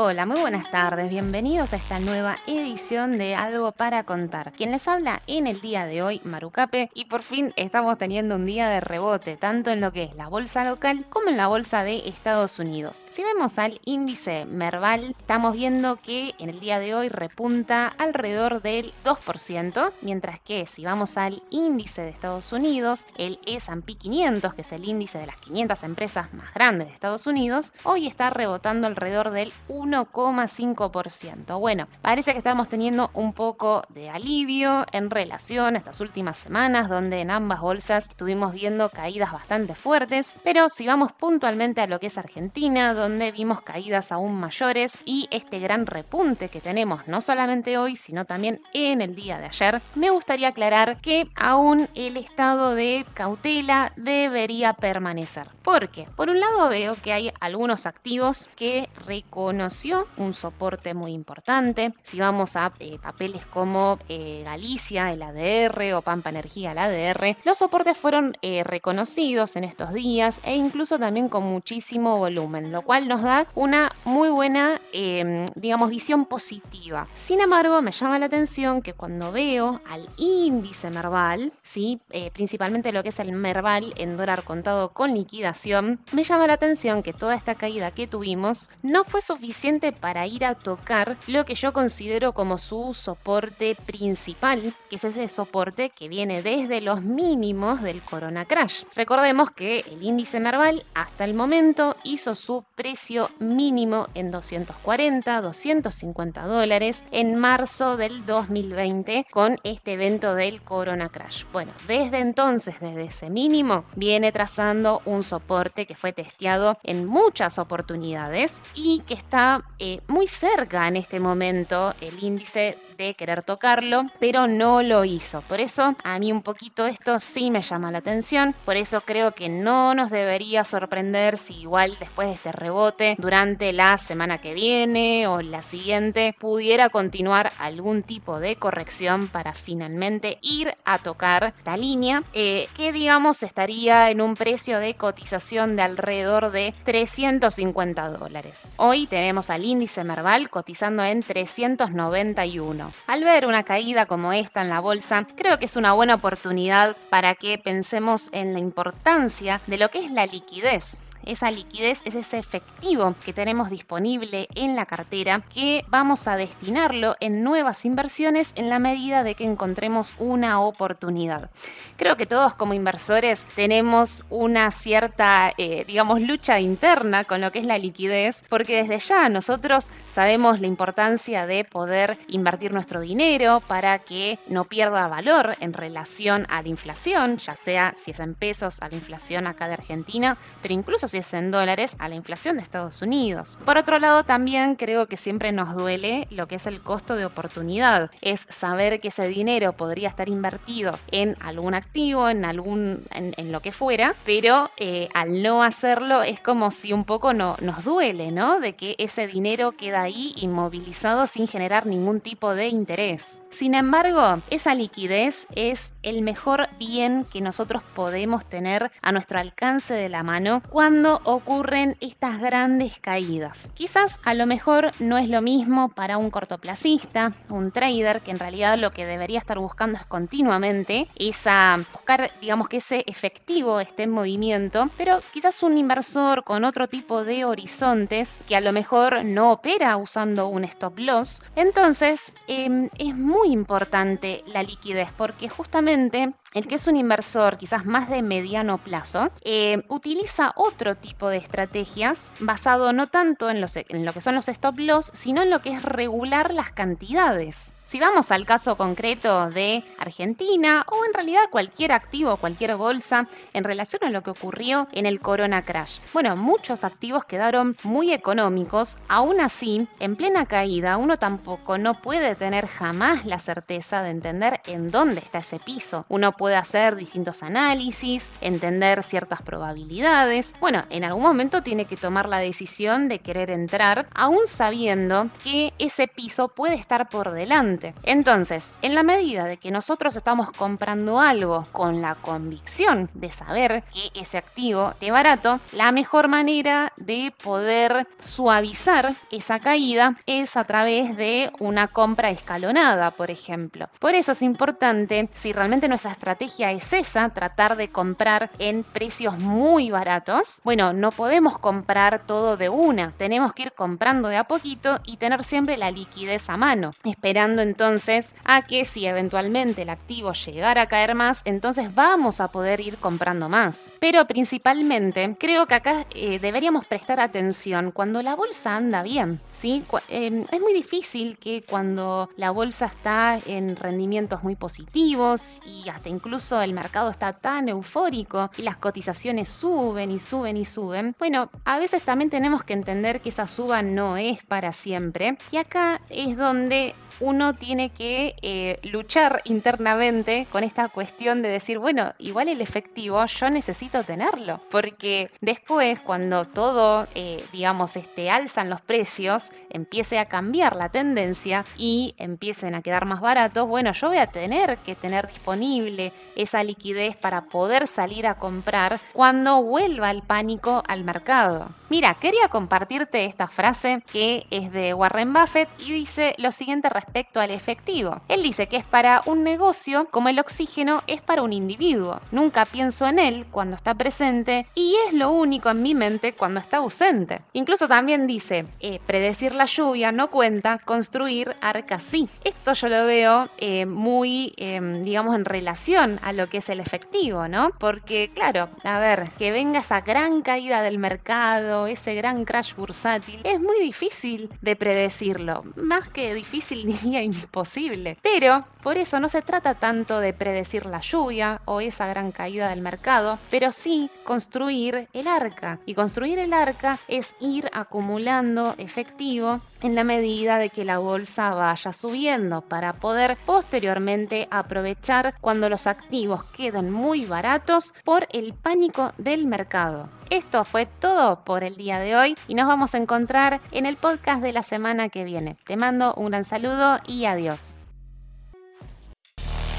Hola, muy buenas tardes, bienvenidos a esta nueva edición de Algo para Contar. Quien les habla en el día de hoy, Marucape, y por fin estamos teniendo un día de rebote, tanto en lo que es la bolsa local como en la bolsa de Estados Unidos. Si vemos al índice Merval, estamos viendo que en el día de hoy repunta alrededor del 2%, mientras que si vamos al índice de Estados Unidos, el S&P 500, que es el índice de las 500 empresas más grandes de Estados Unidos, hoy está rebotando alrededor del 1 1,5%. Bueno, parece que estamos teniendo un poco de alivio en relación a estas últimas semanas, donde en ambas bolsas estuvimos viendo caídas bastante fuertes, pero si vamos puntualmente a lo que es Argentina, donde vimos caídas aún mayores y este gran repunte que tenemos no solamente hoy, sino también en el día de ayer, me gustaría aclarar que aún el estado de cautela debería permanecer. ¿Por qué? Por un lado veo que hay algunos activos que reconocen un soporte muy importante. Si vamos a eh, papeles como eh, Galicia, el ADR o Pampa Energía, el ADR, los soportes fueron eh, reconocidos en estos días e incluso también con muchísimo volumen, lo cual nos da una muy buena, em, digamos, visión positiva. Sin embargo, me llama la atención que cuando veo al índice Merval, ¿sí? principalmente lo que es el Merval en dólar contado con liquidación, me llama la atención que toda esta caída que tuvimos no fue suficiente para ir a tocar lo que yo considero como su soporte principal, que es ese soporte que viene desde los mínimos del Corona Crash. Recordemos que el índice Merval hasta el momento hizo su precio mínimo en 240, 250 dólares en marzo del 2020 con este evento del Corona Crash. Bueno, desde entonces, desde ese mínimo, viene trazando un soporte que fue testeado en muchas oportunidades y que está eh, muy cerca en este momento el índice de querer tocarlo, pero no lo hizo. Por eso a mí un poquito esto sí me llama la atención. Por eso creo que no nos debería sorprender si igual después de este rebote durante la semana que viene o la siguiente pudiera continuar algún tipo de corrección para finalmente ir a tocar esta línea eh, que digamos estaría en un precio de cotización de alrededor de 350 dólares. Hoy tenemos al índice Merval cotizando en 391. Al ver una caída como esta en la bolsa, creo que es una buena oportunidad para que pensemos en la importancia de lo que es la liquidez esa liquidez es ese efectivo que tenemos disponible en la cartera que vamos a destinarlo en nuevas inversiones en la medida de que encontremos una oportunidad. Creo que todos como inversores tenemos una cierta, eh, digamos, lucha interna con lo que es la liquidez, porque desde ya nosotros sabemos la importancia de poder invertir nuestro dinero para que no pierda valor en relación a la inflación, ya sea si es en pesos a la inflación acá de Argentina, pero incluso si en dólares a la inflación de Estados Unidos. Por otro lado, también creo que siempre nos duele lo que es el costo de oportunidad. Es saber que ese dinero podría estar invertido en algún activo, en algún, en, lo que fuera, pero eh, al no hacerlo es como si un poco no, nos duele, ¿no? De que ese dinero queda ahí inmovilizado sin generar ningún tipo de interés. Sin embargo, esa liquidez es el mejor bien que nosotros podemos tener a nuestro alcance de la mano cuando ocurren estas grandes caídas. Quizás a lo mejor no es lo mismo para un cortoplacista, un trader, que en realidad lo que debería estar buscando es continuamente esa buscar, digamos que ese efectivo esté en movimiento, pero quizás un inversor con otro tipo de horizontes que a lo mejor no opera usando un stop loss. Entonces em, es muy importante la liquidez porque justamente el que es un inversor quizás más de mediano plazo, eh, utiliza otro tipo de estrategias basado no tanto en, en lo que son los stop loss, sino en lo que es regular las cantidades. Si vamos al caso concreto de Argentina o en realidad cualquier activo, cualquier bolsa en relación a lo que ocurrió en el Corona Crash. Bueno, muchos activos quedaron muy económicos, aún así, en plena caída uno tampoco no puede tener jamás la certeza de entender en dónde está ese piso. Uno puede hacer distintos análisis, entender ciertas probabilidades. Bueno, en algún momento tiene que tomar la decisión de querer entrar, aún sabiendo que ese piso puede estar por delante. Entonces, en la medida de que nosotros estamos comprando algo con la convicción de saber que ese activo es barato, la mejor manera de poder suavizar esa caída es a través de una compra escalonada, por ejemplo. Por eso es importante, si realmente nuestra estrategia es esa, tratar de comprar en precios muy baratos, bueno, no podemos comprar todo de una, tenemos que ir comprando de a poquito y tener siempre la liquidez a mano, esperando entonces a que si eventualmente el activo llegara a caer más, entonces vamos a poder ir comprando más. Pero principalmente creo que acá eh, deberíamos prestar atención cuando la bolsa anda bien, ¿sí? Em, es muy difícil que cuando la bolsa está en rendimientos muy positivos y hasta incluso el mercado está tan eufórico y las cotizaciones suben y suben y suben, bueno, a veces también tenemos que entender que esa suba no es para siempre y acá es donde uno tiene que eh, luchar internamente con esta cuestión de decir, bueno, igual el efectivo yo necesito tenerlo, porque después cuando todo, eh, digamos, este, alzan los precios, empiece a cambiar la tendencia y empiecen a quedar más baratos, bueno, yo voy a tener que tener disponible esa liquidez para poder salir a comprar cuando vuelva el pánico al mercado. Mira, quería compartirte esta frase que es de Warren Buffett y dice lo siguiente respecto al efectivo. Él dice que es para un negocio como el oxígeno es para un individuo. Nunca pienso en él cuando está presente y es lo único en mi mente cuando está ausente. Incluso también dice, eh, predecir la lluvia no cuenta, construir arca sí. Esto yo lo veo eh, muy, em, digamos, en relación a lo que es el efectivo, ¿no? Porque, claro, a ver, que venga esa gran caída del mercado, ese gran crash bursátil, es muy difícil de predecirlo. Más que difícil, diría imposible. Pero por eso no se trata tanto de predecir la lluvia o esa gran caída del mercado, pero sí construir el arca. Y construir el arca es ir acumulando efectivo en la medida de que la bolsa vaya subiendo para poder posteriormente aprovechar cuando los activos queden muy baratos por el pánico del mercado. Esto fue todo por el día de hoy y nos vamos a encontrar en el podcast de la semana que viene. Te mando un gran saludo y adiós.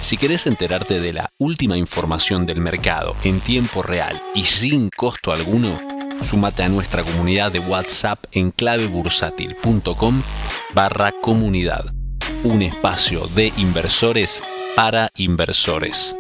Si querés enterarte de la última información del mercado en tiempo real y sin costo alguno, súmate a nuestra comunidad de WhatsApp en clavebursátil.com barra comunidad, un espacio de inversores para inversores.